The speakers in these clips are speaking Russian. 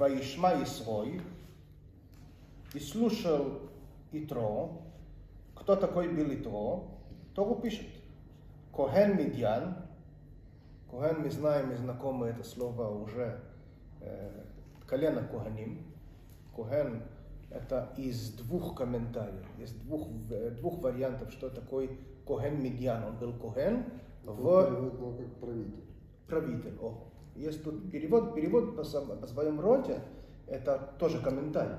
Ваишма Исрой и слушал Итро, кто такой был Итро, Тору пишет. Коген Медьян, Коген мы знаем и знакомы это слово уже, э, колено Коганим. Коген это из двух комментариев, из двух, э, двух вариантов, что такое Коген Медьян. Он был Коген в... как правитель. Правитель. О. Есть тут перевод, перевод по, по своем роде, это тоже комментарий.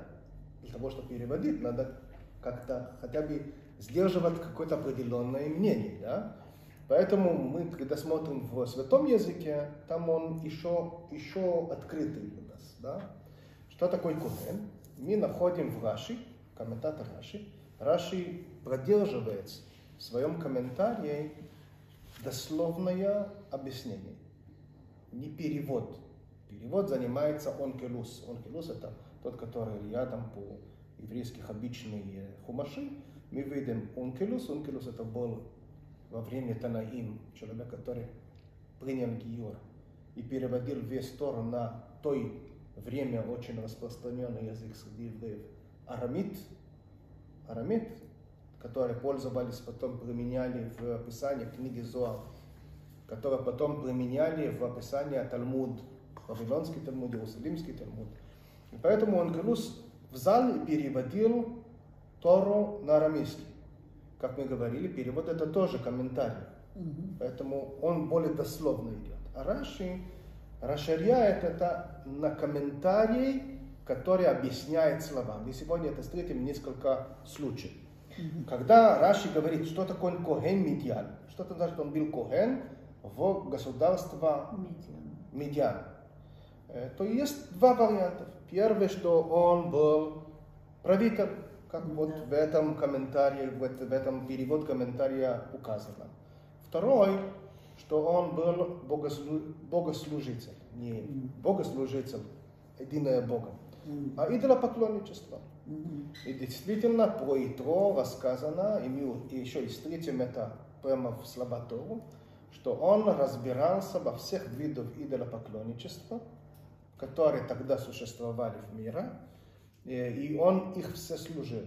Для того, чтобы переводить, надо как-то хотя бы сдерживать какое-то определенное мнение. Да? Поэтому мы, когда смотрим в святом языке, там он еще, еще открытый у нас. Да? Что такое Коген? Мы находим в Раши, комментатор Раши, Раши продерживает в своем комментарии дословное объяснение, не перевод. Перевод занимается онкелус. Онкелус это тот, который рядом по еврейских обычные хумаши. Мы видим онкелус. Онкелус это был во время Танаим, человек, который принял Гиор и переводил весь Тор на той время очень распространенный язык среди евреев. Арамит, арамит, который пользовались, потом применяли в описании книги Зоа, который потом применяли в описании Талмуд, Вавилонский Талмуд, Иерусалимский Талмуд. И поэтому он Галус взял и переводил Тору на арамейский. Как мы говорили, перевод это тоже комментарий. Угу. Поэтому он более дословно идет. А Раши расширяет это на комментарий, который объясняет слова. Мы сегодня это встретим несколько случаев. Когда Раши говорит, что такое Коген Медьян, что это значит, он был Коген в государство Медьян, э, то есть два варианта. Первый, что он был правитель, как вот да. в этом комментарии, в, в этом перевод комментария указано. Второй, что он был богослу, богослужитель, не богослужитель, единое Бога, а идолопоклонничество. И действительно, про Итро рассказано, и мы еще и встретим это прямо в Слабатору, что он разбирался во всех видах идолопоклонничества, которые тогда существовали в мире, и он их все служил.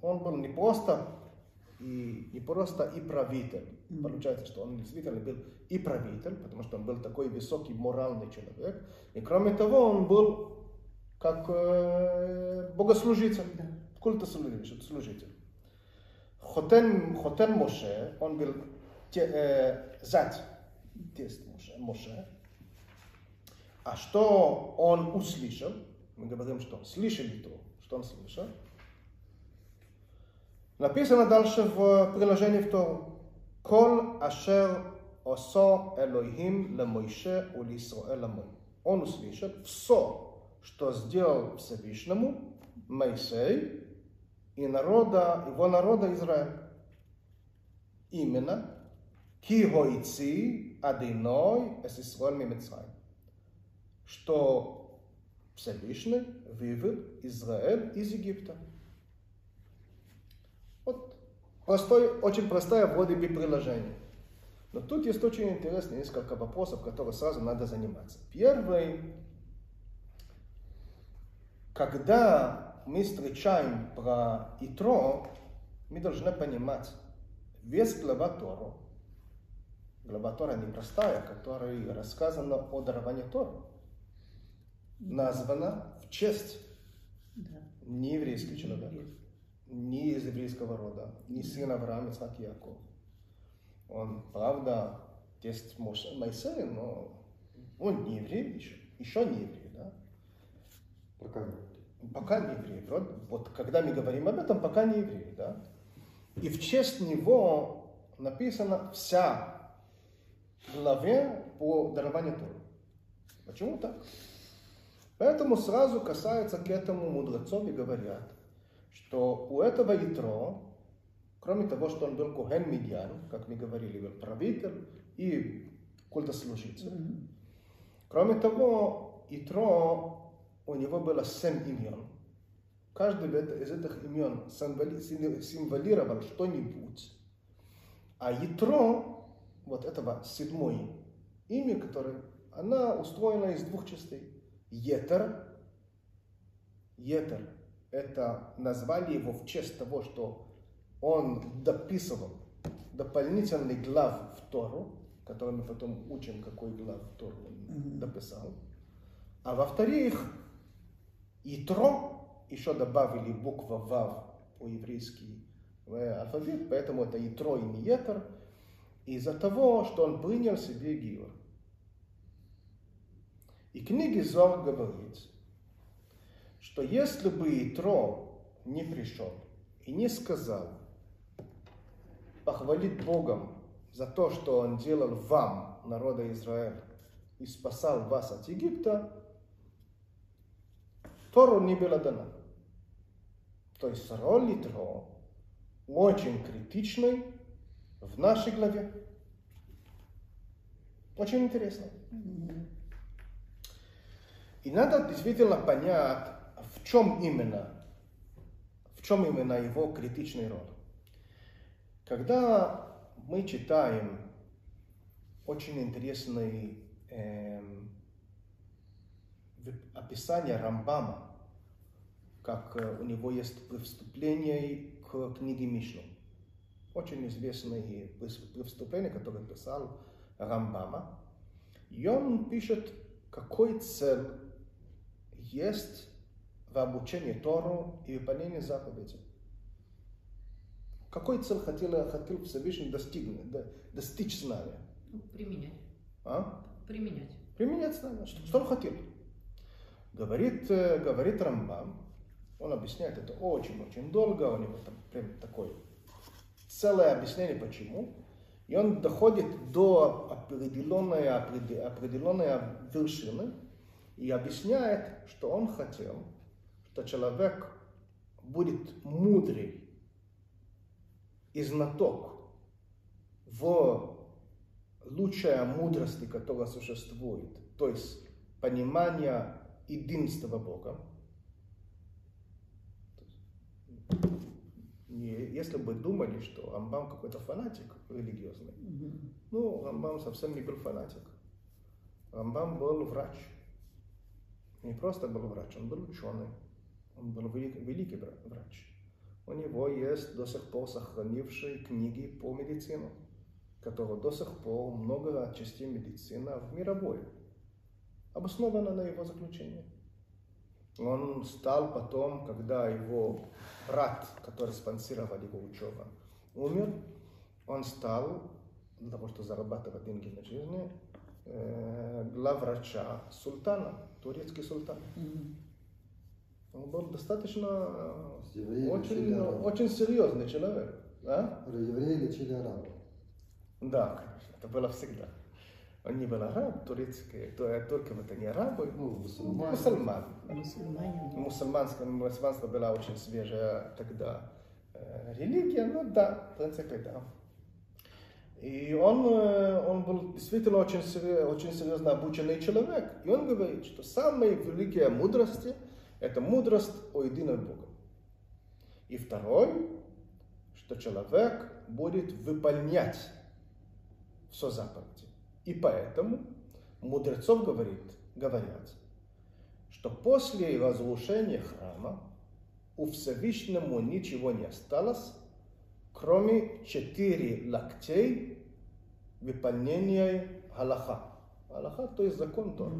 Он был не просто и не просто и правитель. Получается, что он действительно был и правитель, потому что он был такой высокий моральный человек. И кроме того, он был как э, богослужитель, культослужитель. Хотен, Хотен Моше, он был те, э, зять Моше. А что он услышал? Мы говорим, что слышали то, что он слышал. Написано дальше в приложении в Тору. Кол ашер осо Элохим лемойше улисраэль амой. Он услышал все, что сделал Всевышнему Моисей и народа, его народа Израиль. Именно ки хоици адиной эс Исраэль мимицраим. Что Всевышний вывел Израиль из Египта. Вот простой, очень простое вроде бы приложение. Но тут есть очень интересные несколько вопросов, которые сразу надо заниматься. Первый, когда мы встречаем про Итро, мы должны понимать, весь глава Тору, глава Тора непростая, которая рассказана о даровании Тору названа в честь да. не еврейский человек, не из еврейского рода, не сын Авраама, Исаак Яков. Он, правда, тесть Моисея, но он не еврей еще, еще не еврей, да? Пока не Пока не еврей. Вот, вот когда мы говорим об этом, пока не еврей, да? И в честь него написана вся главе по дарованию Торы. Почему так? Поэтому сразу касаются к этому мудрецов и говорят, что у этого Итро, кроме того, что он был Коген Медьян, как мы говорили, был правитель и культослужитель, mm-hmm. кроме того, Итро, у него было семь имен. Каждый из этих имен символировал что-нибудь. А Итро, вот этого седьмое имя, которое, она устроена из двух частей. Етер. Етер – это назвали его в честь того, что он дописывал дополнительный глав в Тору, который мы потом учим, какой глав в Тору он дописал. А во-вторых, Итро еще добавили буква Вав по-еврейски в алфавит, поэтому это Итро и не Етер, из-за того, что он принял себе Гиор. И книге Зор говорит, что если бы Итро не пришел и не сказал, похвалить Богом за то, что Он делал вам, народа Израиля, и спасал вас от Египта, Тору не было дано. То есть роль Итро очень критичной в нашей главе. Очень интересно. И надо действительно понять, в чем именно, в чем именно его критичный роль. Когда мы читаем очень интересное э, описание Рамбама, как э, у него есть вступление к книге Мишну. Очень известное вступление, которое писал Рамбама. И он пишет, какой цель есть в обучении Тору и выполнении заповедей. Какой цель хотел, хотел Всевышний достигнуть, достичь с нами? Ну, применять. А? Применять. Применять с нами. Что, что он хотел? Говорит, э, говорит Рамбам, он объясняет это очень-очень долго, у него там прям такое целое объяснение почему. И он доходит до определенной, определенной вершины и объясняет, что он хотел, что человек будет мудрый и знаток в лучшей мудрости, которая существует, то есть понимание единства Бога. Если бы думали, что Амбам какой-то фанатик религиозный, mm-hmm. ну, Амбам совсем не был фанатик. Амбам был врач. Не просто был врач, он был ученый. Он был велик, великий врач. У него есть до сих пор сохранившие книги по медицине, которые до сих пор много частей медицины в мировой, обосновано на его заключении. Он стал потом, когда его брат, который спонсировал его учебу, умер, он стал, для того, чтобы зарабатывать деньги на жизнь, э, главврача султана, турецкий султан. Mm-hmm. Он был достаточно очень, очень серьезный человек. А? Евреи лечили арабов. Да, конечно, это было всегда. Он не был араб, турецкий, то, только это не арабы, ну, мусульмане. мусульман. Мусульмане. Мусульманство, мусульманство была очень свежая тогда э, религия, ну да, в принципе, да. И он, э, он был действительно очень, очень серьезно обученный человек. И он говорит, что самая великая мудрость – это мудрость о едином Боге. И второй, что человек будет выполнять все заповеди. И поэтому мудрецов говорит, говорят, что после разрушения храма у Всевышнему ничего не осталось, кроме четыре локтей выполнения Галаха. Галаха, то есть закон Тора.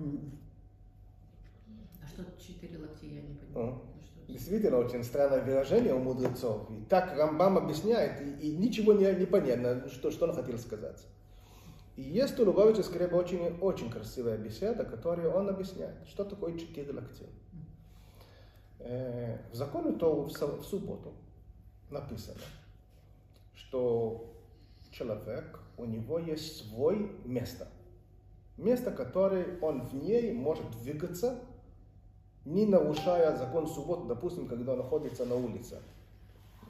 А что четыре локтей, я не понимаю. Действительно, очень странное выражение у мудрецов. И так Рамбам объясняет, и, и ничего не, не понятно, что, что он хотел сказать. И есть у Лубавича Скреба очень, очень красивая беседа, которую он объясняет, что такое четыре локтя. Э, в законе то в субботу написано, что человек, у него есть свой место. Место, которое он в ней может двигаться, не нарушая закон субботы, допустим, когда он находится на улице.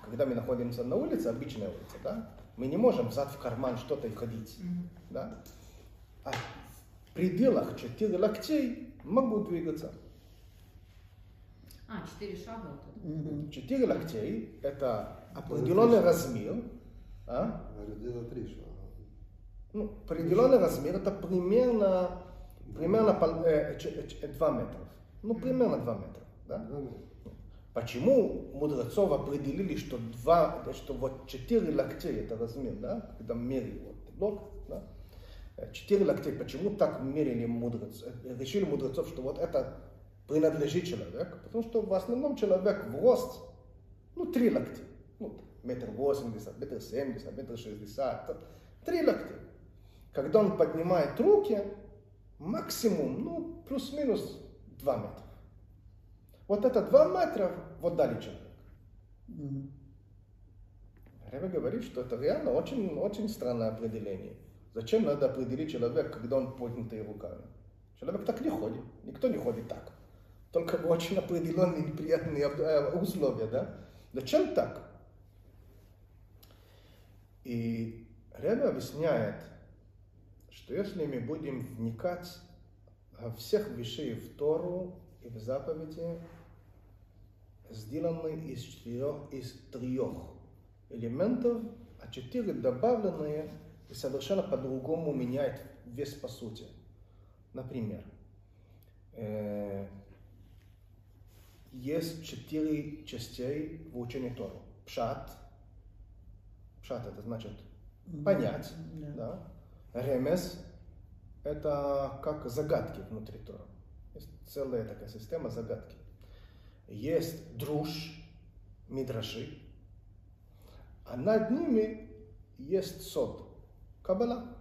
Когда мы находимся на улице, обычная улица, да, мы не можем взад в карман что-то и ходить. Mm-hmm. Да? А в пределах четыре локтей могу двигаться. А, четыре шага вот mm-hmm. Четыре локтей – это определенный размер. А? Где-то три шага. Ну, определенный размер – это примерно, примерно э, 2 метров. Ну, примерно 2 метра. Да? Два метра. Почему мудрецов определили, что два, что вот четыре локтей это размер, да, когда мерили вот блок, да, четыре локтей, почему так мерили мудрецов, решили мудрецов, что вот это принадлежит человеку, потому что в основном человек в рост, ну, три локти, ну, метр восемьдесят, метр семьдесят, метр шестьдесят, три локтя. Когда он поднимает руки, максимум, ну, плюс-минус два метра. Вот это два метра вот дали человек. Ребе говорит, что это реально очень, очень странное определение. Зачем надо определить человека, когда он поднятый руками? Человек так не ходит. Никто не ходит так. Только в очень определенные неприятные э, условия, да? Зачем так? И Ребе объясняет, что если мы будем вникать во всех вещей в Тору и в заповеди, сделаны из четырех, из трех элементов, а четыре добавленные и совершенно по-другому меняет вес по сути. Например, э, есть четыре частей в учении Тору. Пшат. Пшат это значит понять. Да. Да. Ремес – это как загадки внутри Тора. Целая такая система загадки. Есть друж, мидраши, а над ними есть сод, кабала.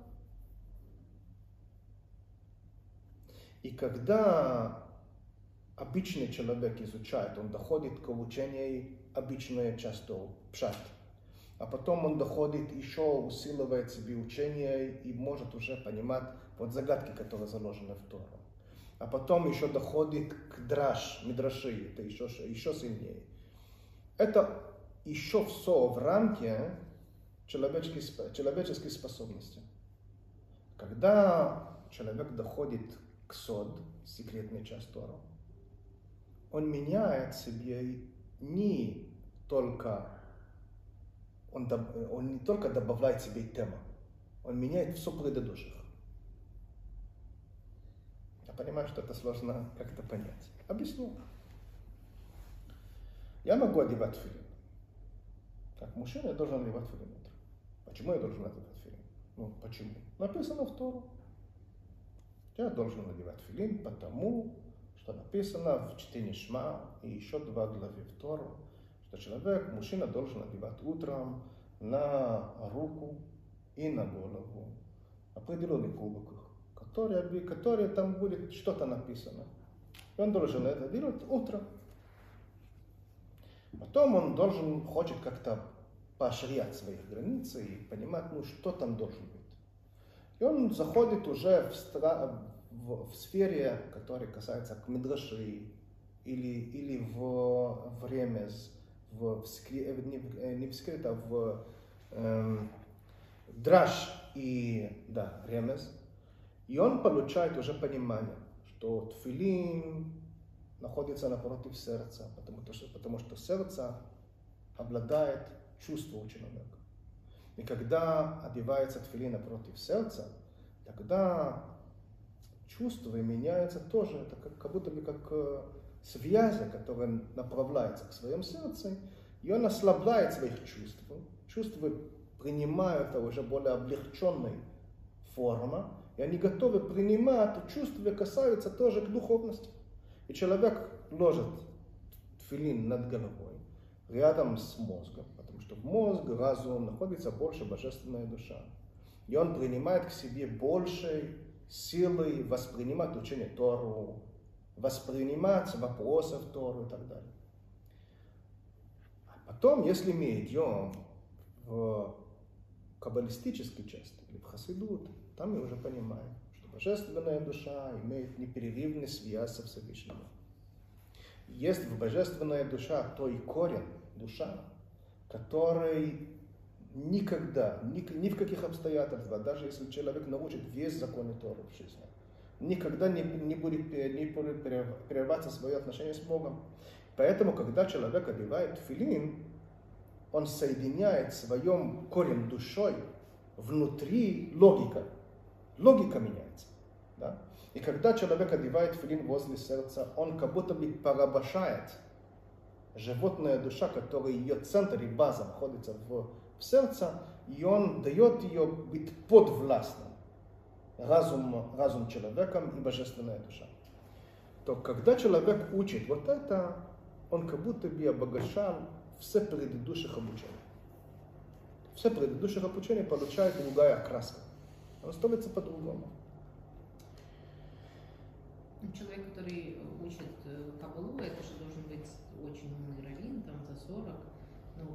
И когда обычный человек изучает, он доходит к учению обычную часть Торы, пшат, а потом он доходит, еще усиливает себе учение и может уже понимать вот загадки, которые заложены в Тору. А потом еще доходит к драш, мидраши, это еще, еще сильнее. Это еще все в рамке человеческих, человеческих способностей. Когда человек доходит к сод, секретной части он меняет себе не только он, он не только добавляет себе тему, он меняет все предыдущих. Я понимаю, что это сложно как-то понять. Объясню. Я могу одевать филин. Как мужчина я должен одевать филин утром. Почему я должен одевать филин? Ну, почему? Написано в Тору. Я должен надевать филин, потому что написано в чтении Шма и еще два главы в Тору, что человек, мужчина должен одевать утром на руку и на голову определенный кубок, который, который там будет что-то написано. И он должен это делать утром. Потом он должен, хочет как-то поощрять свои границы и понимать, ну, что там должен быть. И он заходит уже в, стра- в, в сфере, которая касается к мидраши или, или в, в ремез, в, в скри- э, не, э, не в скрит, а в эм, драж и да, ремез. И он получает уже понимание, что тфилин находится напротив сердца, потому что, потому что сердце обладает чувством человека. И когда одевается тфилин напротив сердца, тогда чувства меняются тоже. Это как, как будто бы как э, связи, которые направляются к своему сердцу, и он ослабляет своих чувств. Чувства принимают уже более облегченной форма, и они готовы принимать чувства, касаются тоже к духовности. И человек ложит тфилин над головой, рядом с мозгом, потому что в мозг, разум находится больше божественная душа. И он принимает к себе большей силой воспринимать учение Тору, воспринимать вопросы в Тору и так далее. А потом, если мы идем в каббалистической части или в хасидут, там мы уже понимаем, что божественная душа имеет непрерывный связь со Всевышним. Есть в божественная душа той корень, душа, который никогда, ни, ни в каких обстоятельствах, даже если человек научит весь закон Торы в жизни, никогда не, не будет, не будет прерваться свое отношение с Богом. Поэтому, когда человек одевает филин, он соединяет своем корень душой внутри логика. Логика меняется. Да? И когда человек одевает филин возле сердца, он как будто бы порабощает животная душа, которая ее центр и база находится в, в сердце, и он дает ее быть подвластным разум, разум человеком и божественная душа. То когда человек учит вот это, он как будто бы обогащал все предыдущих обучений. Все предыдущих обучения получает другая окраска. Он становится по-другому. Ну, Человек, который учит э, Кабалу, это же должен быть очень умный раввин, там за 40. Ну,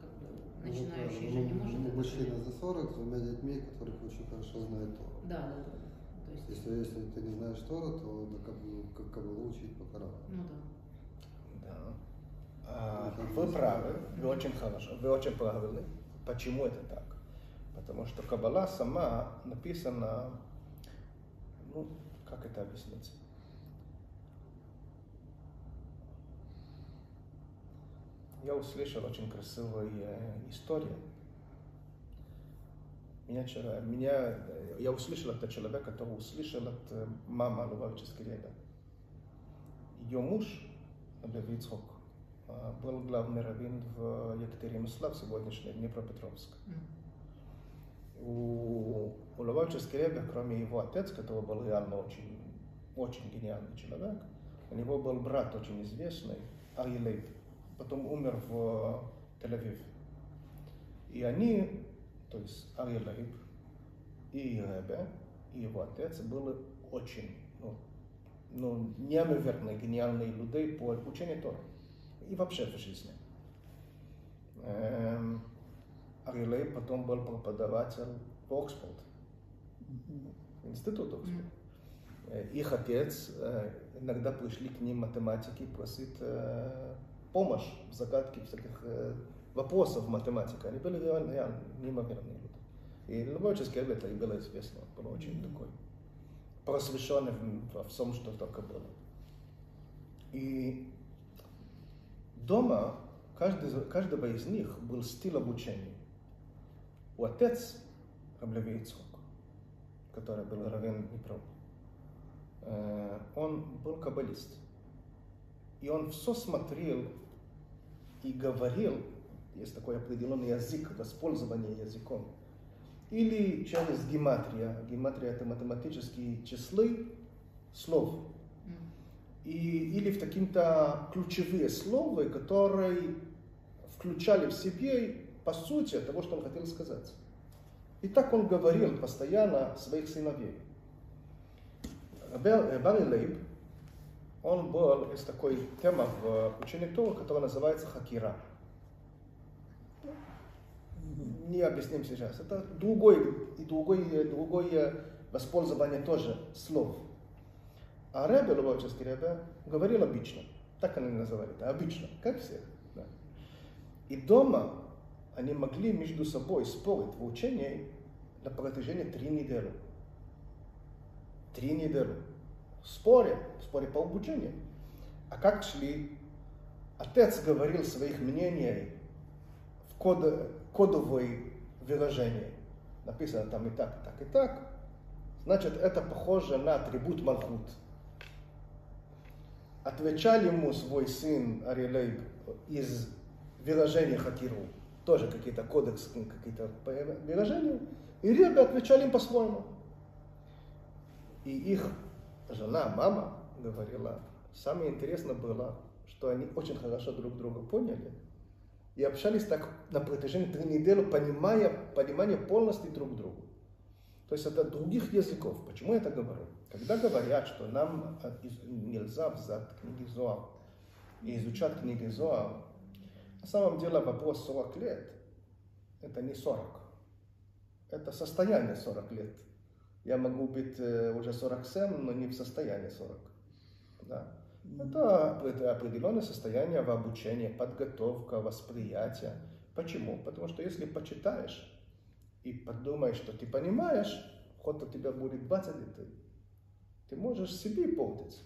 как бы, начинающий же не может это Мужчина за 40 с двумя детьми, которых очень хорошо знает Тору. Да, да, да. То есть, Если, если ты не знаешь Тора, то на кабалу, как кабалу учить по Корану. ну да. Да. А, вы правы, вы очень хорошо, вы очень правильны. Почему это так? Потому что Каббала сама написана, ну, как это объяснить? Я услышал очень красивую э, историю. Меня, меня, э, я услышал от человека, который услышал от э, мамы Лувавической Реда. Ее муж, Рабби Ицхок, был главный раввин в Екатеринослав, сегодняшний Днепропетровск. М. У, у Лувавической Ребе, кроме его отец, который был реально очень, очень гениальный человек, у него был брат очень известный, Арье Лейб. Потом умер в Тель-Авив. И они, то есть Арье Лейб и Ребе, и его отец были очень, ну, ну, неимоверно гениальные люди по учению Тора. И вообще в жизни. Эм, Арье Лейб потом был преподаватель в Оксфорд, в институт Оксфорд. Э, Их отец, э, иногда пришли к ним математики просить э, помощь в загадке всяких э, вопросов математики. Они были реально, реально неимоверные люди. И Лобовический это и было известно, был очень такой просвещенный во всем, что только было. И дома каждый, каждого из них был стиль обучения. У отец Раблеви Ицхок, который был равен Днепром, э, он был каббалист. И он все смотрел и говорил, есть такой определенный язык, воспользование языком, или через гематрия. Гематрия это математические числы слов. И, или в какие-то ключевые слова, которые включали в себе по сути того, что он хотел сказать. И так он говорил постоянно своих сыновей. Бер- Барри Лейб, он был, есть такой тема в учении Тора, которая называется хакира. Не объясним сейчас. Это другой, и другое, другое воспользование тоже слов. А Ребе, Лубавческий Ребе, говорил обычно. Так они называли это, обычно, как все. да. И дома они могли между собой спорить в учении на протяжении три недели. Три недели. В споре по обучению. А как шли? Отец говорил своих мнений в код, кодовые выражения. Написано там и так, и так, и так. Значит, это похоже на атрибут Малхут. Отвечал ему свой сын Арилейб из выражения Хакиру. Тоже какие-то кодексы, какие-то выражения. И Ребе отвечали им по-своему. И их жена, мама говорила, самое интересное было, что они очень хорошо друг друга поняли и общались так на протяжении трех недель, понимая, понимая полностью друг друга. То есть это других языков. Почему я это говорю? Когда говорят, что нам э, нельзя взять книги Зоар и изучать книги Зоар, на самом деле вопрос 40 лет – это не 40. Это состояние 40 лет. Я могу быть э, уже 47, но не в состоянии 40. Да. Это, это определенное состояние в обучении, подготовка, восприятие. Почему? Потому что если почитаешь и подумаешь, что ты понимаешь, хоть у тебя будет 20 лет, ты можешь себе портить.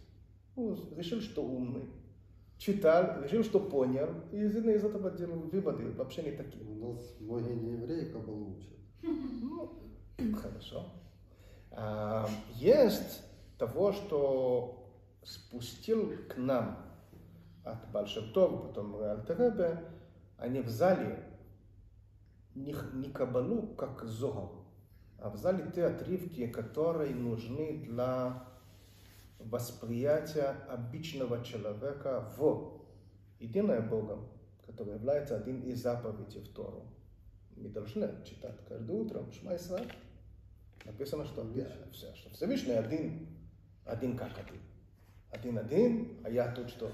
Ну, решил, что умный. Читал, решил, что понял, и из, этого делал выводы вообще не такие. У нас многие не евреи кабалу учат. Ну, хорошо. А, есть того, что спустил к нам от Большевтов, потом Альтеребе, они взяли не, не кабалу, как зогар, а взяли те отрывки, которые нужны для восприятия обычного человека в единое Богом, который является один из заповедей в Тору. Мы должны читать каждое утро Шма. Написано, что, все, что Всевышний один, один как один. Один-один, а я тут что?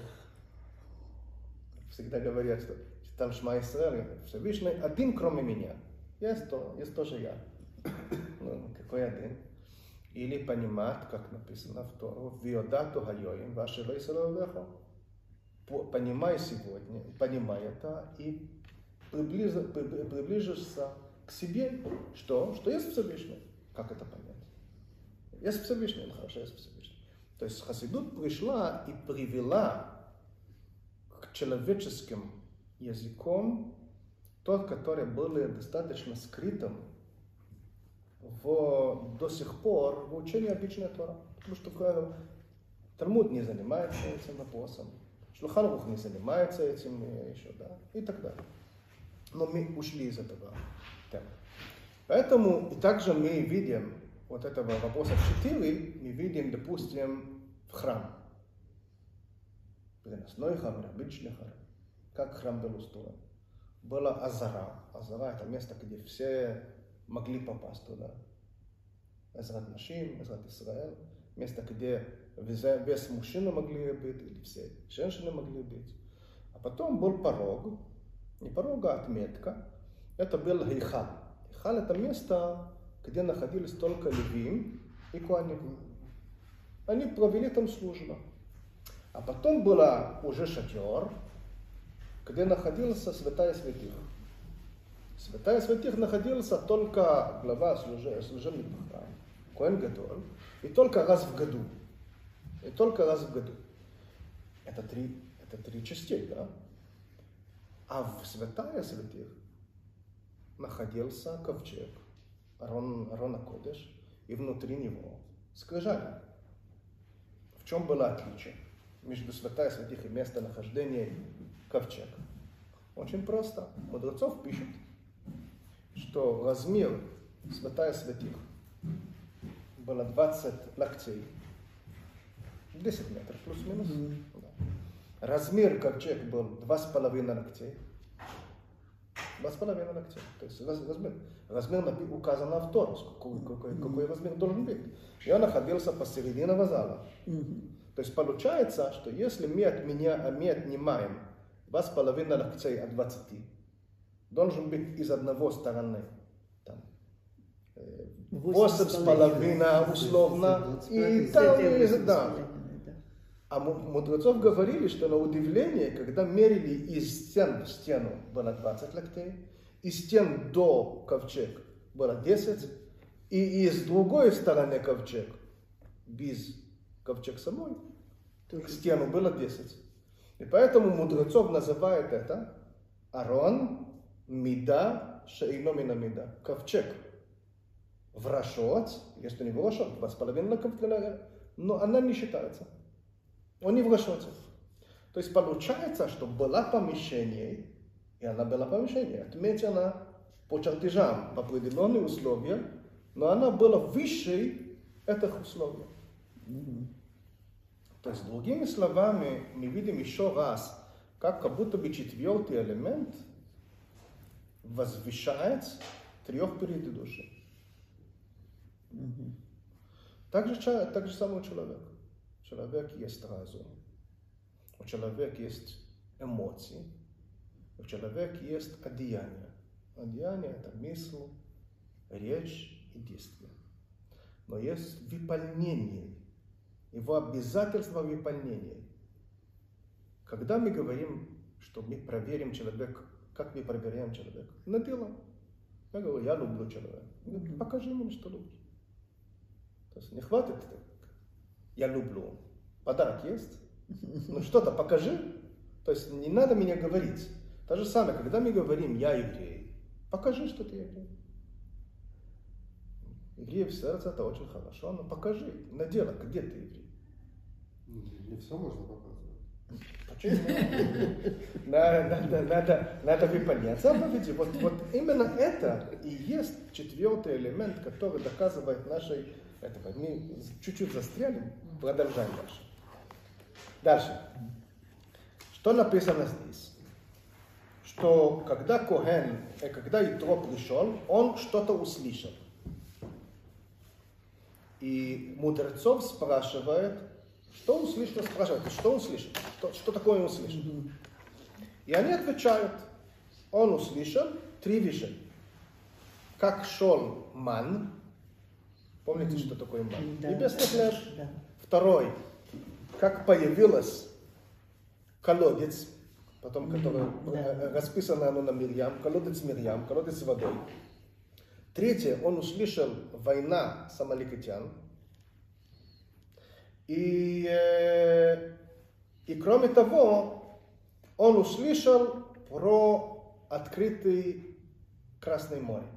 Всегда говорят, что там Шма Исраиль, Всевышний один, кроме меня. Есть, то, есть тоже я. Ну, какой один? Или понимать, как написано в Тору, «Виодату хайоим, ваши лейсалавеха». Понимай сегодня, понимай это, и приближишься к себе, что? Что есть Всевышний. Как это понять? Есть Всевышний, хорошо, есть Всевышний. То есть Хасидут пришла и привела к человеческим языком тот, который был достаточно скрытым в, до сих пор в учении обычной Тора. Потому что Талмуд не занимается этим вопросом, Шлуханрух не занимается этим еще, да, и так далее. Но мы ушли из этого темы. Поэтому и также мы видим вот этого вопроса 4, мы видим, допустим, в храм. Переносной храм, обычный храм. Как храм был устроен. Была Азара. Азара это место, где все могли попасть туда. Эзрат Нашим, Эзрат Израиль. Место, где без мужчины могли быть, или все женщины могли быть. А потом был порог, не порог, а отметка. Это был Хейхал. Хейхал это место, где находились только левим и куаним. Они провели там службу. А потом была уже шатер, где находился святая святых. Святая святых находился только глава служебных храм, Коэн Гадоль, и только раз в году. И только раз в году. Это три, это три частей, да? А в святая святых находился ковчег, Арон, Арона Кодеш, и внутри него скрижали. В чем было отличие между святая святых и местонахождением ковчега? Очень просто. Мудрецов пишут, что размер святая святых было 20 локтей, 10 метров плюс-минус. Mm-hmm. Да. Размер ковчег был 2,5 локтей. 2,5 локтей. То есть размер, размер указано в Тору, какой, какой, какой размер должен быть. И он находился посередине зала. Mm-hmm. То есть получается, что если мы, от меня, мы отнимаем 2,5 локтей от 20, должен быть из одного стороны. Там, э, 8 с половиной условно. И там, да. А мудрецов говорили, что на удивление, когда мерили из стен в стену было 20 локтей, из стен до ковчег было 10, и из другой стороны ковчег, без ковчег самой, к стену было 10. И поэтому мудрецов называют это Арон Мида Шейномина Мида. Ковчег в если не в Рашот, два с половиной но она не считается. Он не в. То есть получается, что было помещение, и она была помещение, отмечена по чертежам, по определенным условиям, но она была выше этих условий. То есть, другими словами, мы видим еще раз, как как будто бы четвертый элемент возвышает трех предыдущих. Так же, так же самый человек. Человек есть разум. У человека есть эмоции. У человека есть одеяние. Одеяние – это мысль, речь и действие. Но есть выполнение. Его обязательство выполнения. Когда мы говорим, что мы проверим человека, как мы проверяем человека? На дело. Я говорю, я люблю человека. Покажи мне, что любишь. То есть не хватит, я люблю. Подарок есть? Ну что-то покажи. То есть не надо меня говорить. То же самое, когда мы говорим, я еврей, покажи, что ты еврей. Евреи в сердце это очень хорошо, но покажи на дело, где ты еврей. Не все можно показывать. Надо, надо, надо, выполнять заповеди. Вот, вот именно это и есть четвертый элемент, который доказывает нашей... Это, мы чуть-чуть застряли, продолжаем дальше. Дальше. Что написано здесь? Что когда Коген, э, когда Итро пришел, он что-то услышал. И мудрецов спрашивает, что услышал, спрашивает, что услышал, что, что такое он услышал. И они отвечают, он услышал три вещи. Как шел ман, помните, что такое ман? Да. Небесный хлеб. Да. Второй, как появилась колодец, потом который Да. э, расписано оно на Мирьям, колодец Мирьям, колодец с водой. Третье, он услышал война с амаликитян. И, и кроме того, он услышал про открытый Красное море.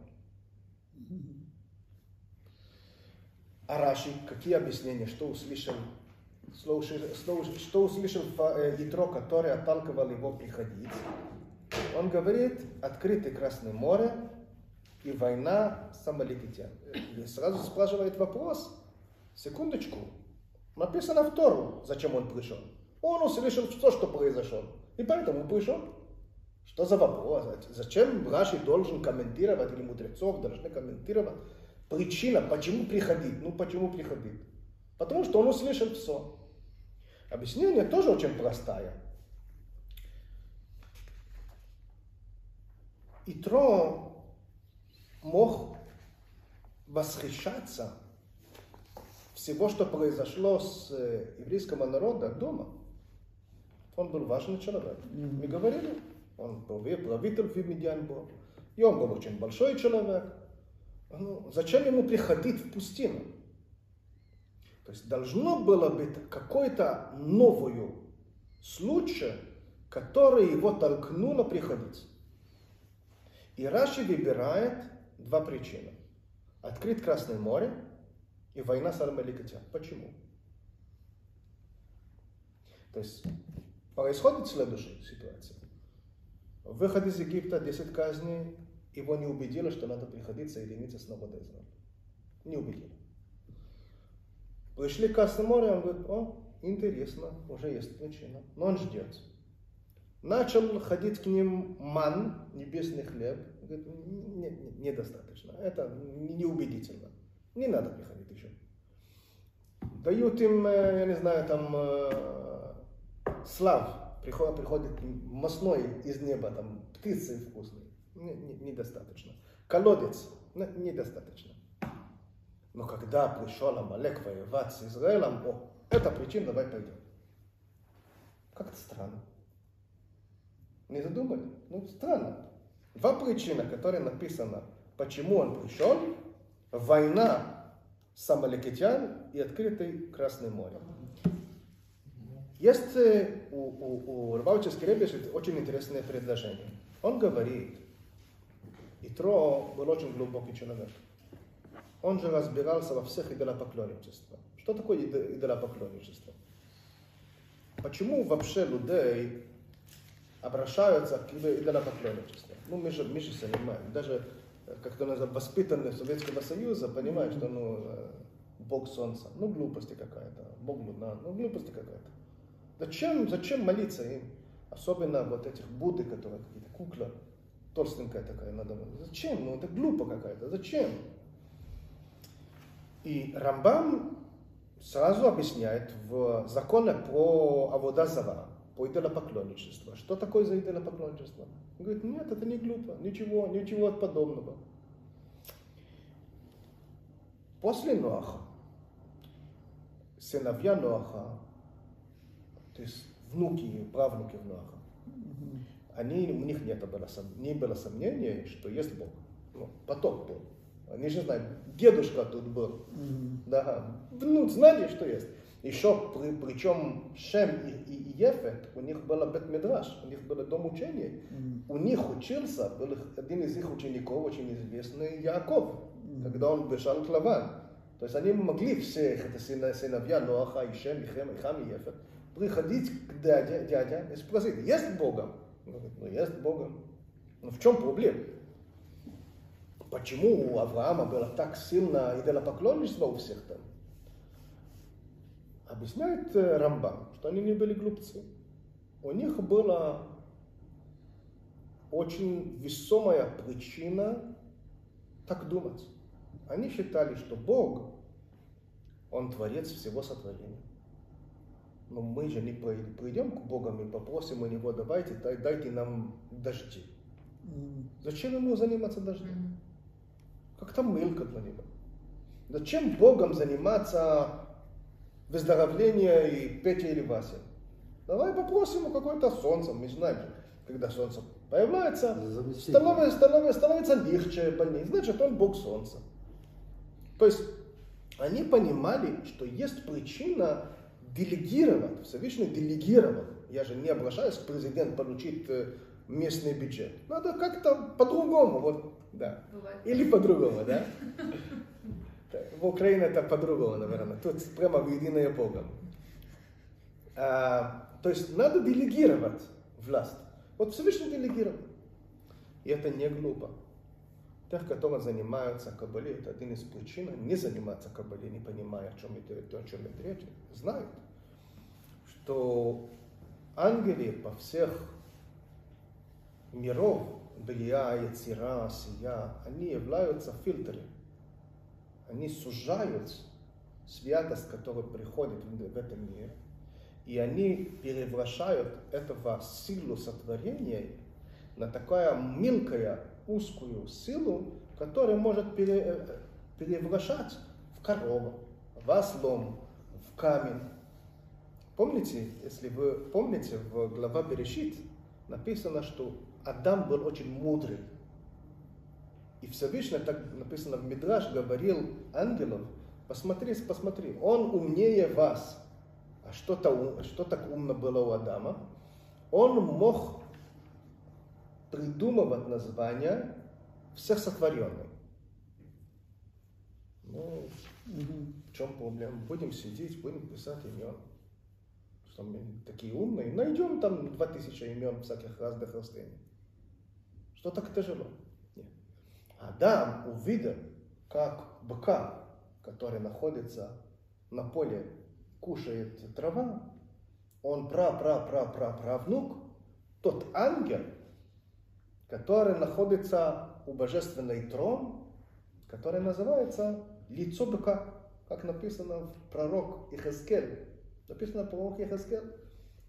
А Раши, какие объяснения, что услышал, что услышал- что услышал- что услышал э, Ятро, который отталкивал его приходить? Он говорит, открытый Красное море и война с амаликитян. И сразу спрашивает вопрос, секундочку, написано в Тору, зачем он пришел. Он услышал то, что произошло, и поэтому пришел. Что за вопрос? Зачем Раши должен комментировать, или мудрецов должны комментировать причина, почему приходить? Ну, почему приходить? Потому что он услышал все. Объяснение тоже очень простое. Итро мог восхищаться всего, что произошло с э, еврейского народа дома. Он был важный человек. Мы говорили, он был правитель в Медиан был. И он был очень большой человек. Ну, зачем ему приходить в пустину? То есть должно было быть какой-то новый случай, который его толкнуло приходить. И Раши выбирает два причины. Открыть Красное море и война с Армаликотян. Почему? То есть происходит следующая ситуация. Выход из Египта, 10 казней, его не убедило, что надо приходить соединиться с народом Израиля. Не убедило. Пришли к Красному морю, он говорит, о, интересно, уже есть причина. Но он ждет. Начал ходить к ним ман, небесный хлеб. Говорит, «Не- не- недостаточно, это неубедительно. Не надо приходить еще. Дают им, э, я не знаю, там э, слав, приходит, приходит масной из неба, там птицы вкусные. Не- не- недостаточно. Колодец, не- недостаточно. Но когда пришел Амалек воевать с Израилем, о, это причина, давай пойдем. Как-то странно. Не задумали? Ну, странно. Два причины, которые написано, почему он пришел. Война с Амаликитян и открытый Красное море. Есть э, у, у, у Рыбалческий Ребеш очень интересное предложение. Он говорит, Итро был очень глубокий человек. Он же разбирался во всех идолопоклонничествах. Что такое идо- идолопоклонничество? Почему вообще людей обращаются к идолопоклонничеству? Ну, мы же, мы же понимаем, даже как-то называют воспитанные Советского Союза, понимают, что ну, э, Бог Солнца, ну глупости какая-то, Бог Луна, ну глупости какая-то. Зачем, зачем молиться им? Особенно вот этих Будды, которые какие-то кукла, толстенькая такая, надо. Зачем? Ну это глупо какая-то. Зачем? И Рамбам сразу объясняет в законе про Аводазара, по идолопоклонничеству. Что такое за идолопоклонничество? Он говорит, нет, это не глупо, ничего, ничего подобного. После Ноаха, сыновья Ноаха, то есть внуки и правнуки Ноаха, они, у них нет было, не было сомнения, что есть Бог. Ну, поток был. Они же знают, дедушка тут был. Да, ну, знали, что есть. Еще, при, причем Шем и, и, и Ефет, у них был Бет-Медраш, у них был дом учения. У них учился, был один из их учеников, очень известный, Яков. когда он бежал к Лаван. То есть они могли все это сыновья Ноаха, Ишем, Ихем, Ихам и Ефет приходить к дяде, дядя и спросить, есть Бога? Он говорит, ну есть Бога. Но в чем проблема? Почему у Авраама было так сильно идолопоклонничество у всех там? Объясняет Рамбам, что они не были глупцы. У них была очень весомая причина так думать. Они считали, что Бог, Он творец всего сотворения. Но мы же не придем к Богу и попросим у Него, давайте, дайте нам дожди. Зачем ему заниматься дождем? Как там мылка для него. Зачем Богом заниматься выздоровлением и Петя или Вася? Давай попросим у какое-то солнце. Мы знаем, когда солнце появляется, становится, становится, становится легче, больнее. Значит, он Бог солнца. То есть они понимали, что есть причина делегировать, Всевышний делегировал. Я же не обращаюсь к президенту получить э, местный бюджет. Надо как-то по-другому, вот, да. Бывает. Или по-другому, да? В Украине это по-другому, наверное. Тут прямо в единое Богом. А, то есть надо делегировать власть. Вот Всевышний делегировал. И это не глупо. Тех, которые занимаются кабалей, это один из причин не заниматься кабалей, не понимая, о чем идет, о чем идет речь, знают, что ангелы по всех миров, Брия, Яцера, Сия, они являются фильтрами. Они сужают святость, которая приходит в этом мире, и они превращают этого силу сотворения на такая мелкая, узкую силу, которая может пере, превращать в корову, в ослом, в камень. Помните, если вы помните, в глава Берешит написано, что Адам был очень мудрый. И Всевышний, так написано в Мидраш, говорил ангелам, посмотри, посмотри, он умнее вас. А что-то, что так умно было у Адама? Он мог придумывать названия всех сотворенных. Ну, в чем проблема? Будем сидеть, будем писать имен. Что мы такие умные. Найдем там два тысячи имен всяких разных растений. Что так тяжело? Адам увидел, как быка, который находится на поле, кушает трава, он пра-пра-пра-пра-правнук, тот ангел, который находится у божественной трон, который называется лицо быка, как написано в пророк Ихаскель. Написано в пророк Ихаскель.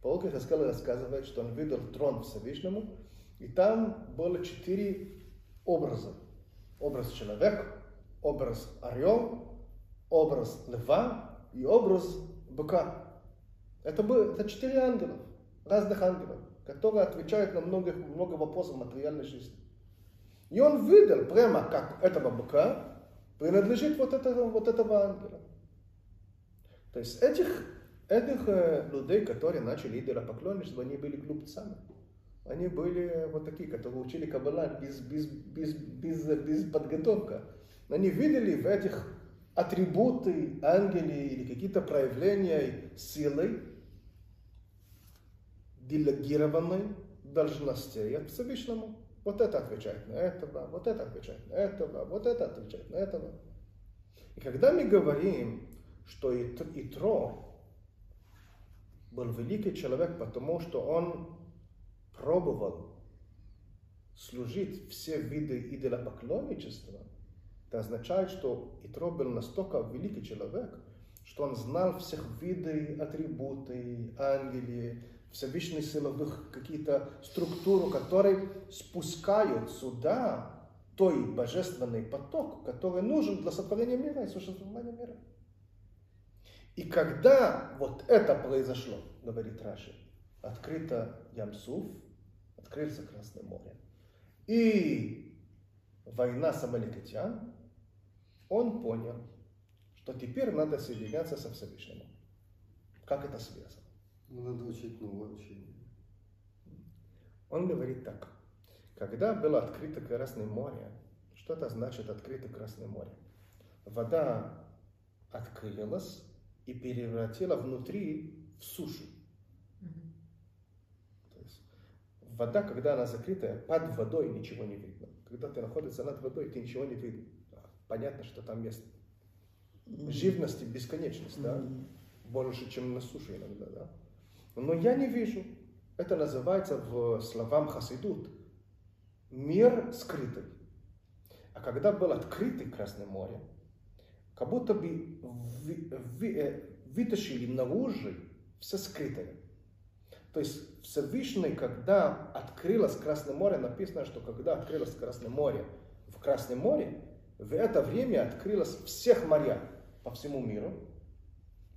Пророк Ихаскель рассказывает, что он видел трон Всевышнему, и там было четыре образа. Образ человека, образ орел, образ льва и образ быка. Это, было, это четыре ангела, разных ангелов, которые отвечают на много, много вопросов материальной жизни. И он видел прямо, как этого быка принадлежит вот этого, вот этого ангела. То есть этих, этих э, людей, которые начали идолопоклонничество, они были глупцами они были вот такие, которые учили Каббала без, без, без, без, без подготовки. Они видели в этих атрибуты ангелы или какие-то проявления силы, делегированной должностей от Всевышнему. Вот это отвечает на этого, вот это отвечает на этого, вот это отвечает на этого. И когда мы говорим, что Итро был великий человек, потому что он пробовал служить все виды идолопоклонничества, это означает, что Итро был настолько великий человек, что он знал всех виды, атрибуты, ангели, Всевышние силовых какие-то структуры, которые спускают сюда той божественный поток, который нужен для сотворения мира и существования мира. И когда вот это произошло, говорит Раши, открыто Ямсуф, открылся Красное море. И война с Амаликитян, он понял, что теперь надо соединяться со Всевышним. Как это связано? Ну, надо учить новое учение. Он говорит так. Когда было открыто Красное море, Что это значит открытое Красное море? Вода открылась и превратила внутри в сушу. Мгм. То есть вода, когда она закрытая, под водой ничего не видно. Когда ты находишься над водой, ты ничего не видно. Понятно, что там есть живность и бесконечность, да? Больше, чем на суше иногда, да? Но я не вижу. Это называется в словам Хасидут мир скрытый. А когда был открытый Красное море, как будто бы э, вытащили наружу все скрытое. То есть Всевышний, когда открылось Красное море, написано, что когда открылось Красное море в Красном море, в это время открылось всех моря по всему миру.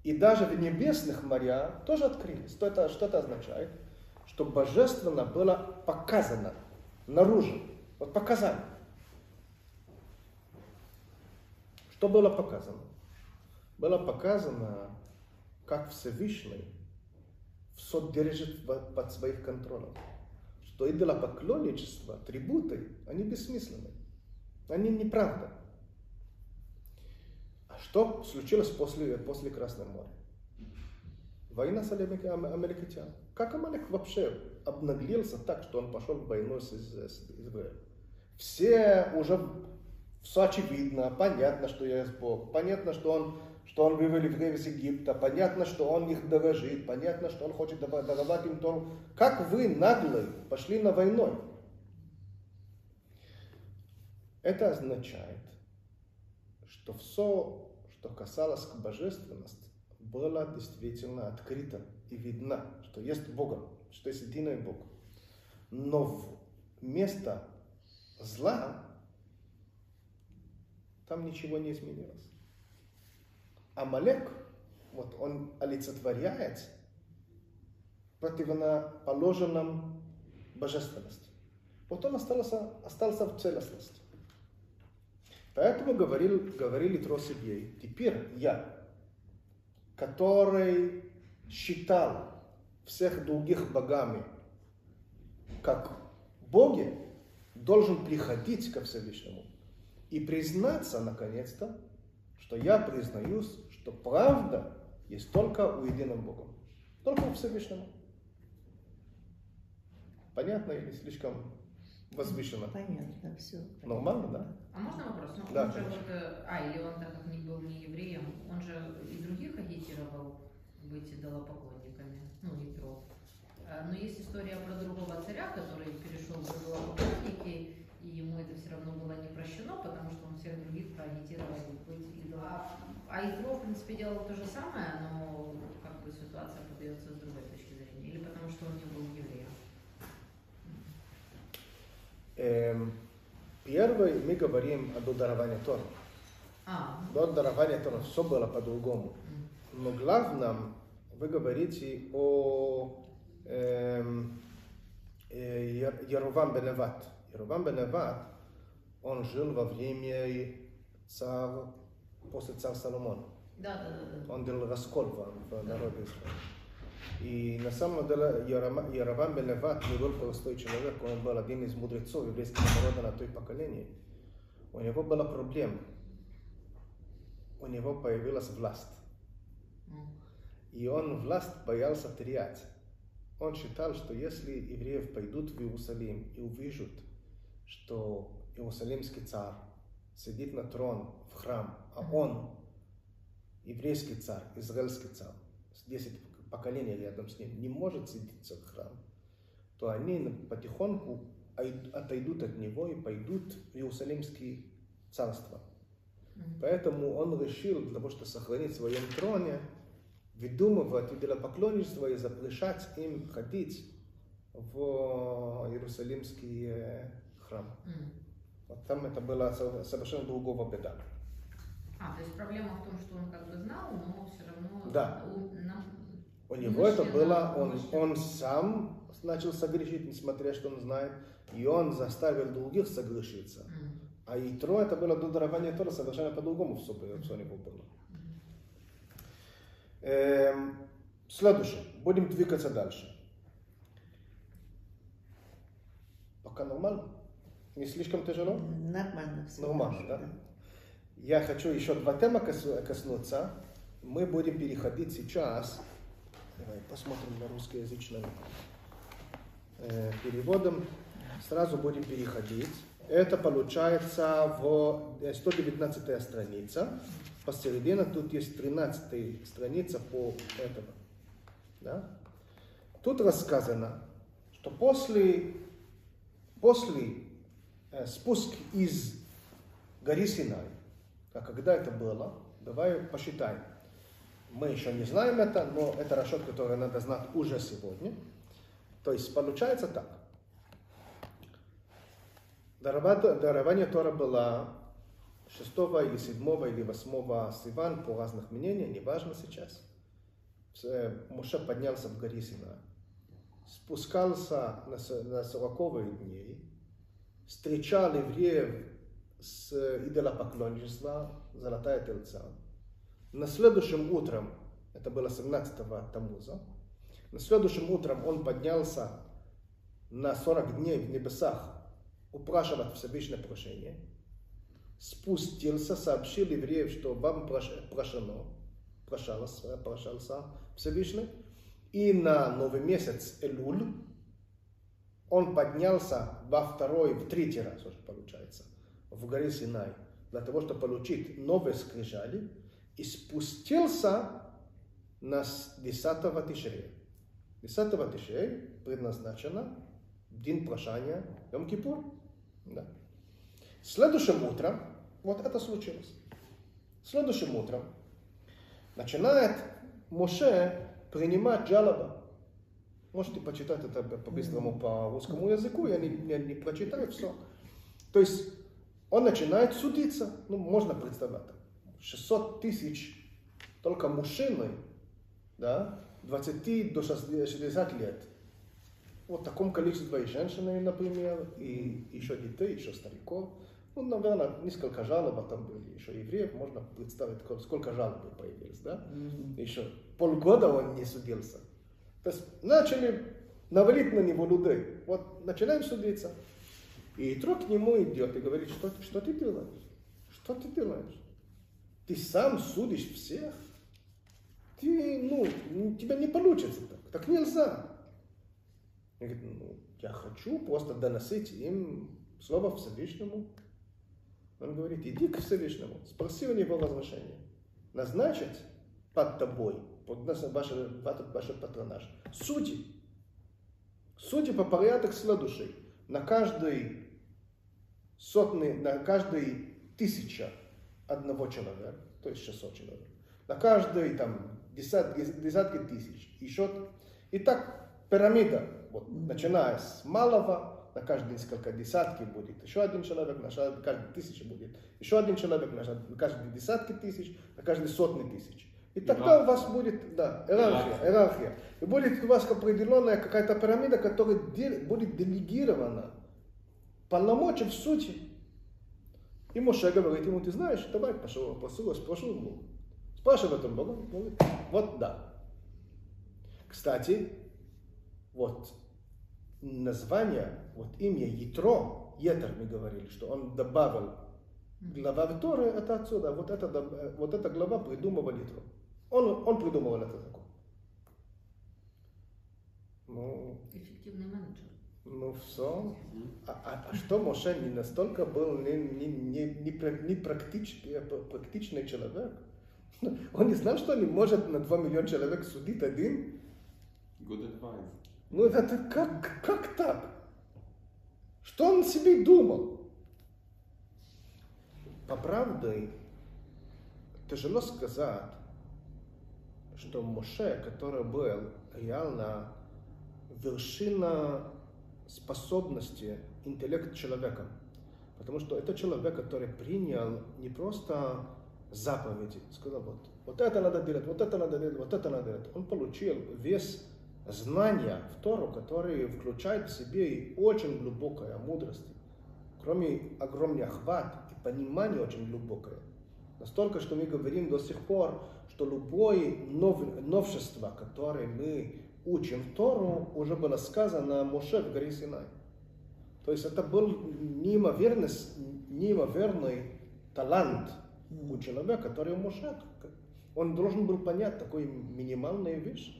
И даже в небесных моря тоже открылись. Что это, что это означает? Что божественно было показано наружу. Вот показание. Что было показано? Было показано, как Всевышний все держит под своих контролем. Что идолопоклонничество, атрибуты, они бессмысленны. Они неправда. А что случилось после, после Красного моря? Война с америк- ам- американцами. Как Амалек вообще обнаглился так, что он пошел в войну с, Из- с Израилем? Все уже все очевидно, понятно, что есть Бог, понятно, что он, что он вывел евреев из Египта, понятно, что он их дорожит, понятно, что он хочет даровать им Тору. Как вы, наглые, пошли на войну? Это означает, что все, что касалось к божественности, было действительно открыто и видно, что есть Бога, что есть единый Бог. Но в место зла там ничего не изменилось. Амалек, вот он олицетворяет противоположном божественности. Вот он остался, остался в целостности. Поэтому говорил, говорили трое ей, теперь я, который считал всех других богами как боги, должен приходить ко Всевышнему и признаться наконец-то, что я признаюсь, что правда есть только у единого Бога, только у Всевышнего. Понятно или слишком возвышенно? Понятно, все. Нормально, да? А можно вопрос? Ну, Да, он же вот, э, а, или он так как не был не евреем, он же и других агитировал быть идолопоклонниками, ну, не Петров. А, Но есть история про другого царя, который перешел в идолопоклонники, и ему это все равно было не прощено, потому что он всех других проагитировал быть идолом. А, а Итро, в принципе, делал то же самое, но как бы ситуация подается с другой точки зрения. Или потому что он не был евреем. Эм, Первый мы говорим об даровании Тора. А, До дарования Тора все было по-другому. Но главным вы говорите о эм, э, Яр- Бен Неват, он жил во время царь, после царя Соломона. да, да, да. Он делал раскол в, в народе Израиля. И на самом деле Яровам бен не был простой человек, он был один из мудрецов еврейского народа на той поколении. У него была проблема. У него появилась власть. И он власть боялся терять. Он считал, что если евреев пойдут в Иерусалим и увидят, что Иерусалимский царь сидит на трон в храм, а он, еврейский царь, израильский царь, с 10 поколений рядом с ним, не может сидеть в храм, то они потихоньку ой- отойдут от него и пойдут в Иерусалимское царство. Мгм. Поэтому он решил, для того, чтобы сохранить в своем троне, выдумывать идолопоклонничество и запрещать им ходить в Иерусалимский э, храм. М. Вот там это было со- совершенно другого беда. А, то есть проблема в том, что он как бы знал, но все равно Да. у- нам- У него это было, он, он сам начал согрешить, несмотря что он знает, и он заставил других согрешиться. М. А Итро это было до дарования Тора совершенно по-другому все, все у него было. Эм, следующее. Будем двигаться дальше. Пока нормально? Не слишком тяжело? Нормально все. Нормально, да? Я хочу еще два темы кос- коснуться. Мы будем переходить сейчас. Давай посмотрим на русскоязычном э, переводом. Сразу будем переходить. Это получается в э, 119 страница. Посередине тут есть 13 страница по этому. Да? Тут рассказано, что после, после э, спуск из горы Синай, а когда это было, давай посчитаем. Мы еще не знаем это, но это расчет, который надо знать уже сегодня. То есть получается так. Дарова- Дарование Тора было 6 или 7 или 8 Сиван, по разных мнениям, неважно сейчас. Э, Моше поднялся в горе Синай, спускался на 40 дней, встречал евреев с идолопоклонничества, золотая тельца. На следующем утром, это было 17 Тамуза, на следующем утром он поднялся на 40 дней в небесах упрашивать Всевышнее прощение. Спустился, сообщил евреев, что вам прош- прощено, прощался, прощался Всевышний. И на новый месяц Элуль он поднялся во второй, в третий раз уже получается, в горе Синай, для того, чтобы получить новые скрижали, и спустился на с- 10 Тишрея. 10 Тишрея предназначено день прощания Йом-Кипур. Да. Следующим утром, вот это случилось. Следующим утром начинает Моше принимать жалобы. Можете почитать это по- по-быстрому по русскому языку, я не, не- не прочитаю все. То есть он начинает судиться, ну, можно представить, 600 тысяч только мужчины, да, 20 до 60 лет. Вот в таком количестве и женщины, например, и еще детей, еще стариков. Ну, наверное, несколько жалоб там были, еще евреев, можно представить, сколько- жалоб появилось, да? Еще полгода он не судился. То есть начали навалить на него людей. Вот начинаем судиться. И друг к нему идет и говорит, что, что ты делаешь? Что ты делаешь? Ты сам судишь всех? Ты, ну, тебя не получится так. Так нельзя. Он говорит, ну, я хочу просто доносить им слово Всевышнему. Он говорит, иди к Всевышнему, спроси у него разрешение. Назначить под тобой, под нас- ваш, ваш, патронаж, судьи. Судьи по порядок следующий. На каждый сотный, на каждый тысяча одного человека, то есть 600 человек, на каждый там десятки, десятки тысяч, еще. И так пирамида, вот, начиная с малого, на каждые несколько десятки будет еще один человек, на каждый тысяча будет еще один человек, на каждые десятки тысяч, на каждые сотни тысяч. И тогда у вас будет, да, иерархия, иерархия. И будет у вас определенная какая-то пирамида, которая де- будет делегирована полномочия в сути. И Моше говорит ему, ты знаешь, давай пошел, пошел, спрошу ему. Спрашивает он Бога, говорит, вот да. Кстати, вот название, вот имя Ятро, Етер мы говорили, что он добавил глава Торы, это отсюда, вот эта, вот эта глава придумывал Ятро. Он, он придумывал этот закон. Ну, Эффективный менеджер. ну все. А, а- а что Моше не настолько был не, не, не, не, не практич- э, практичный человек? Он не знал, что не может на 2 миллиона человек судить один? Good advice. Ну это как, как так? Что он себе думал? По правде, тяжело сказать, что Моше, который был реально вершина способности, интеллект человека. Потому что это человек, который принял не просто заповеди, сказал, вот, вот это надо делать, вот это надо делать, вот это надо делать. Он получил весь знания в Тору, которые включают в себе и очень глубокая мудрость. Кроме огромный охват и понимание очень глубокое. Настолько, что мы говорим до сих пор, что любое нов- новшество, которое мы учим в Тору, уже было сказано Моше в горе Синай. То есть это был неимоверный, неимоверный талант у человека, который Моше. Он должен был понять такую минимальную вещь.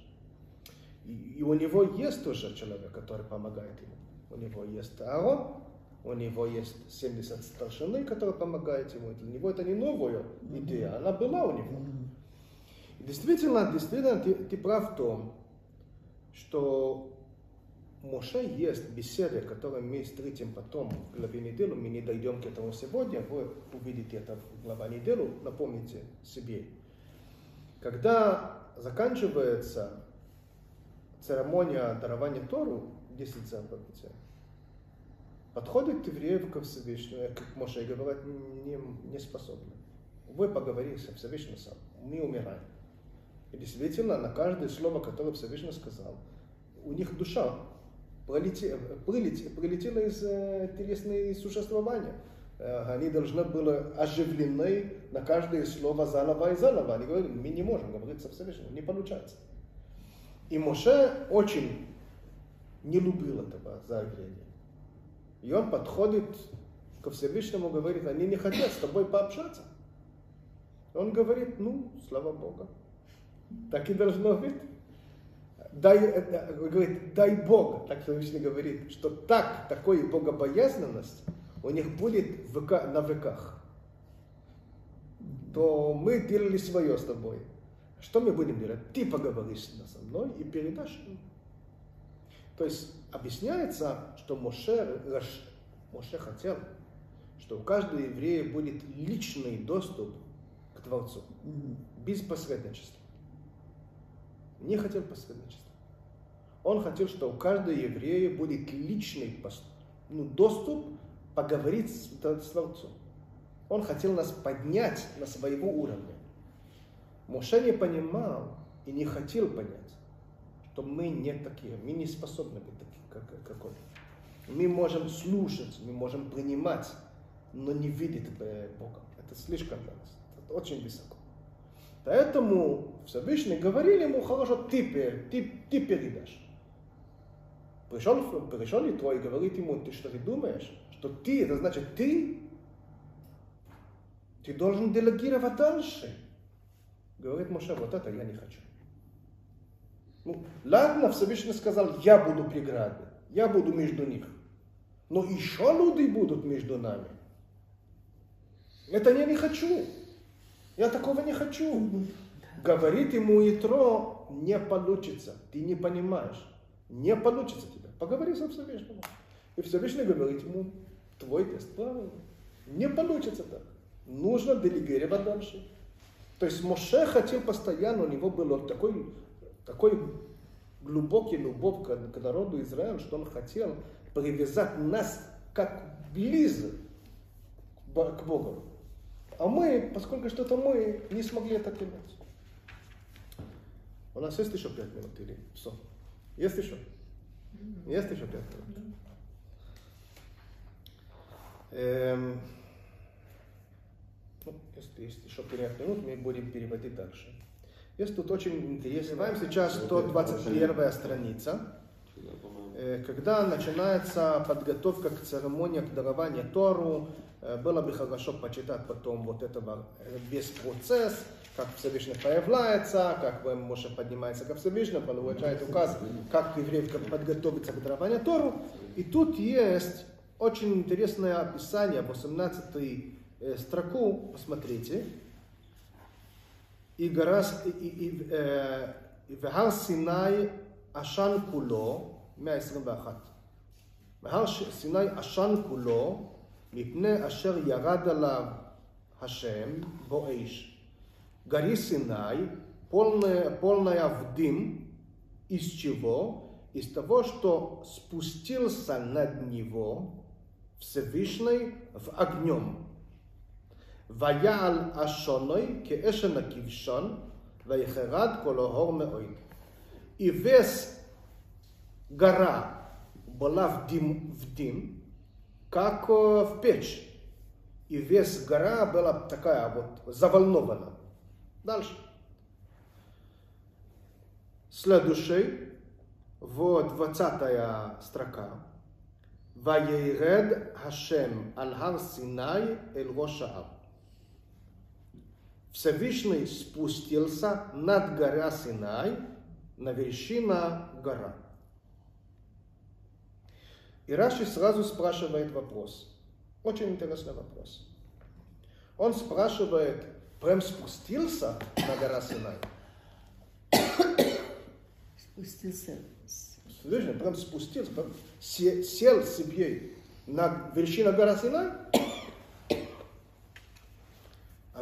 И, и у него есть тоже человек, который помогает ему. У него есть Аарон, у него есть 70 старшины, которые помогают ему. Для него это не новая идея, она была у него. И Действительно, действительно, ты, ты прав в том, что Моше есть беседы, которые мы встретим потом в главе неделю. Мы не дойдем к этому сегодня, вы увидите это в главе неделю, напомните себе. Когда заканчивается церемония дарования Тору, 10 заповедей, подходит евреев ко Всевышнему, как Моше говорит, не, не способны. Вы поговорили со Всевышним сам, мы умираем. И действительно, на каждое слово, которое Всевышний сказал, у них душа прилетела из э, телесного существования. Э, Они должны были оживлены на каждое слово заново и заново. Они говорили, мы не можем говорить со Всевышним, не получается. И Моше очень не любил этого заявления. И он подходит ко Всевышнему, говорит, они не хотят с тобой пообщаться. Он говорит, ну, слава Богу, так и должно быть. Дай, э, говорит, дай Бог, так Всевышний говорит, что так, такой богобоязненность у них будет века- на веках. То мы делали свое с тобой. Что мы будем делать? Ты поговоришь со мной и передашь. То есть объясняется, что Моше, Моше хотел, что у каждого еврея будет личный доступ к Творцу, без посредничества. Не хотел посредничества. Он хотел, что у каждого еврея будет личный ну, доступ поговорить с, с Творцом. Он хотел нас поднять на своего уровня. Моше не понимал и не хотел понять, что мы не такие, мы не способны быть такими, как, как он. Мы можем слушать, мы можем принимать, но не видеть э, Бога. Это слишком для нас. Это очень высоко. Поэтому Всевышний говорили ему, хорошо, ты, ты, ты передашь. Пришел, пришел и твой говорит ему, ты что ты думаешь, что ты, это значит ты, ты должен делегировать дальше. Говорит Моше, вот это я не хочу. Ну, ладно, Всевышний сказал, я буду преградой, я буду между них. Но еще люди будут между нами. Это я не хочу. Я такого не хочу. Говорит ему Итро, не получится. Ты не понимаешь. Не получится тебе. Поговори со Всевышним. И Всевышний говорит ему, твой тест правильный. Не получится так. Нужно делегировать дальше. То есть Моше хотел постоянно, у него был такой, такой глубокий любовь к, к народу Израиля, что он хотел привязать нас как ближе к Бо- к Богу. А мы, поскольку что-то мы не смогли это принять. У нас есть еще пять минут или все? Есть еще? Есть еще пять минут? Эм, ну, если есть еще 5 минут, мы будем переводить дальше. Есть тут очень интересно. Вам сейчас 121 страница, э, когда начинается подготовка к церемонии к дарованию Тору. Э, Было бы хорошо почитать потом вот этого э, весь процесс, как Всевышний появляется, как Моше поднимается ко Всевышнему, получает указ, как евреев как подготовиться к дарованию Тору. И тут есть очень интересное описание, 18 э, строку, посмотрите. И гора, С- и, и, и, э, и והר סיני עשן כולו, 121. והר ש- סיני עשן כולו, מפני אשר ירד עליו השם בו אש. Гори Синай, полная, полная в дым, из чего? Из того, что спустился над него Всевышний в огнем. ויעל השונוי כאשן הכבשון, ויחרד כל אור מאוד. И весь гора была в дым, в дым, как э, в печь. И весь гора была такая вот заволнована. Дальше. Следующий, вот 20 строка. Ваейред Хашем Аль-Хар Синай Эль Рошаар. Всевышний спустился над горя Синай на вершина гора. И Раши сразу спрашивает вопрос. Очень интересный вопрос. Он спрашивает, прям спустился на гора Синай? Спустился. Слышно, прям спустился, прям се- сел себе на вершину гора Синай?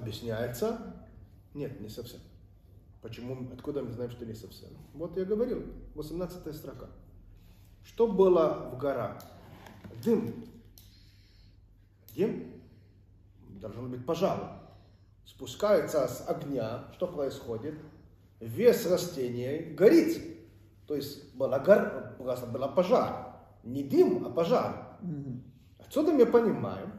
Объясняется, нет, не совсем. Почему, откуда мы знаем, что не совсем? Вот я говорил, 18 строка. Что было в горах? Дым. Дым? Должен быть пожар. Спускается с огня, что происходит? Вес растений горит. То есть была, гор... была пожар. Не дым, а пожар. Отсюда мы понимаем,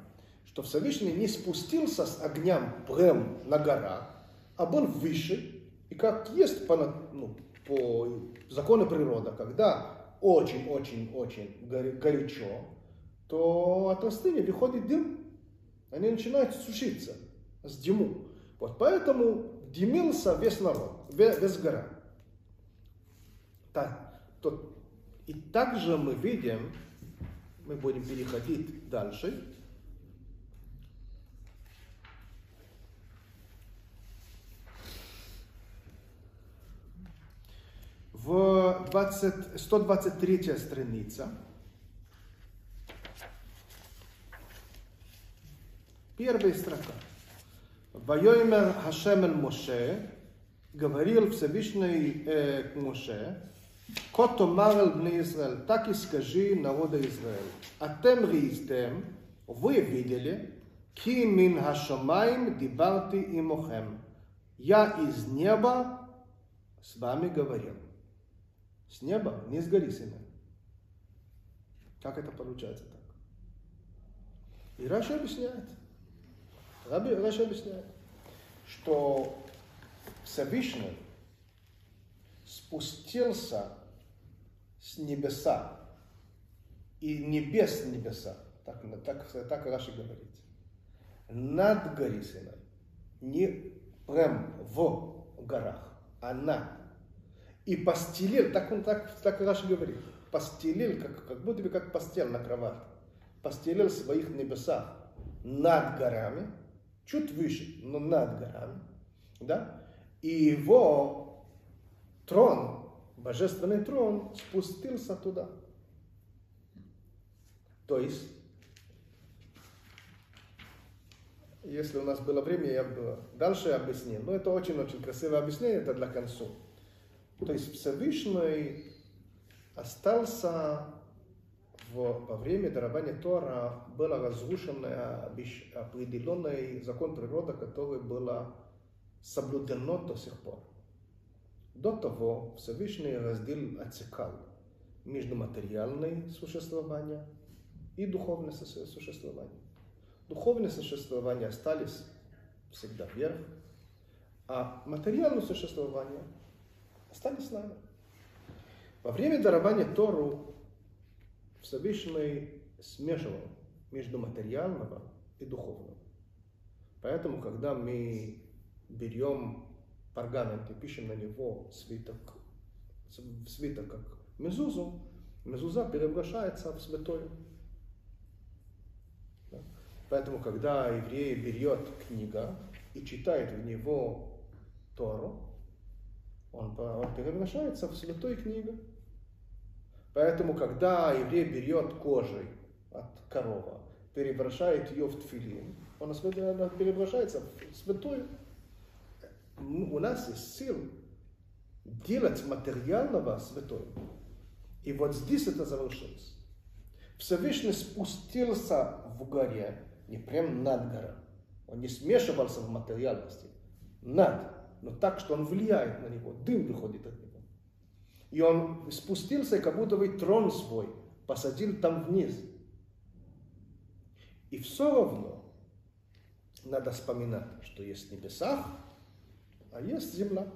что Всевышний не спустился с огнем прям на гора, а был выше. И как есть по, ну, по закону природы, когда очень-очень-очень горячо, то от растения выходит дым. Они начинают сушиться с дыму. Вот поэтому дымился весь народ, ве- весь гора. Так, то, и также мы видим, мы будем переходить дальше. В 20, 123 страница. Первая строка. Воемер Хашем Моше, говорил Всевышний э, к Моше, Ко томар эль бней Израиль, так и скажи народа Израиль. Атем риистем, вы видели, ки мин хашамаим дибарти имохем. Я из неба с вами говорил. С неба, не с горы Синай. Как это получается так? И Раша объясняет. Раби, Раши объясняет, что Всевышний спустился с небеса и небес небеса, так, так, так Раши говорит, над горой Синай, не прям в горах, а над. И постелил, так он так, так Раши говорит, постелил, как, как будто бы как постель на кровать, постелил в своих небесах над горами, чуть выше, но над горами, да, и его трон, божественный трон, спустился туда. То есть, если у нас было время, я бы дальше объяснил. Но это очень-очень красивое объяснение, это для конца. То есть Всевышний остался в, во время дарования Тора был разрушен определенный закон природы, который был соблюдено до сих пор. До того Всевышний раздел отсекал между материальным существованием и духовное су- существование. Духовное существование остались всегда вверх, а материальное существование остались с нами. Во время дарования Тору Всевышний смешивал между материального и духовным. Поэтому, когда мы берем пергамент и пишем на него свиток, свиток как мезузу, мезуза превращается в святое. Поэтому, когда еврей берет книга и читает в него Тору, он, он превращается в святой книгу. Поэтому, когда еврей берет кожей от коровы, превращает ее в тфилин, он превращается в святую. У нас есть сил делать материального святое. И вот здесь это завершилось. Всевышний спустился в горе, не прям над горой. Он не смешивался в материальности. Над. Но так, что он влияет на него. Дым выходит от него. И он спустился, как будто бы трон свой посадил там вниз. И все равно надо вспоминать, что есть в небесах, а есть земля.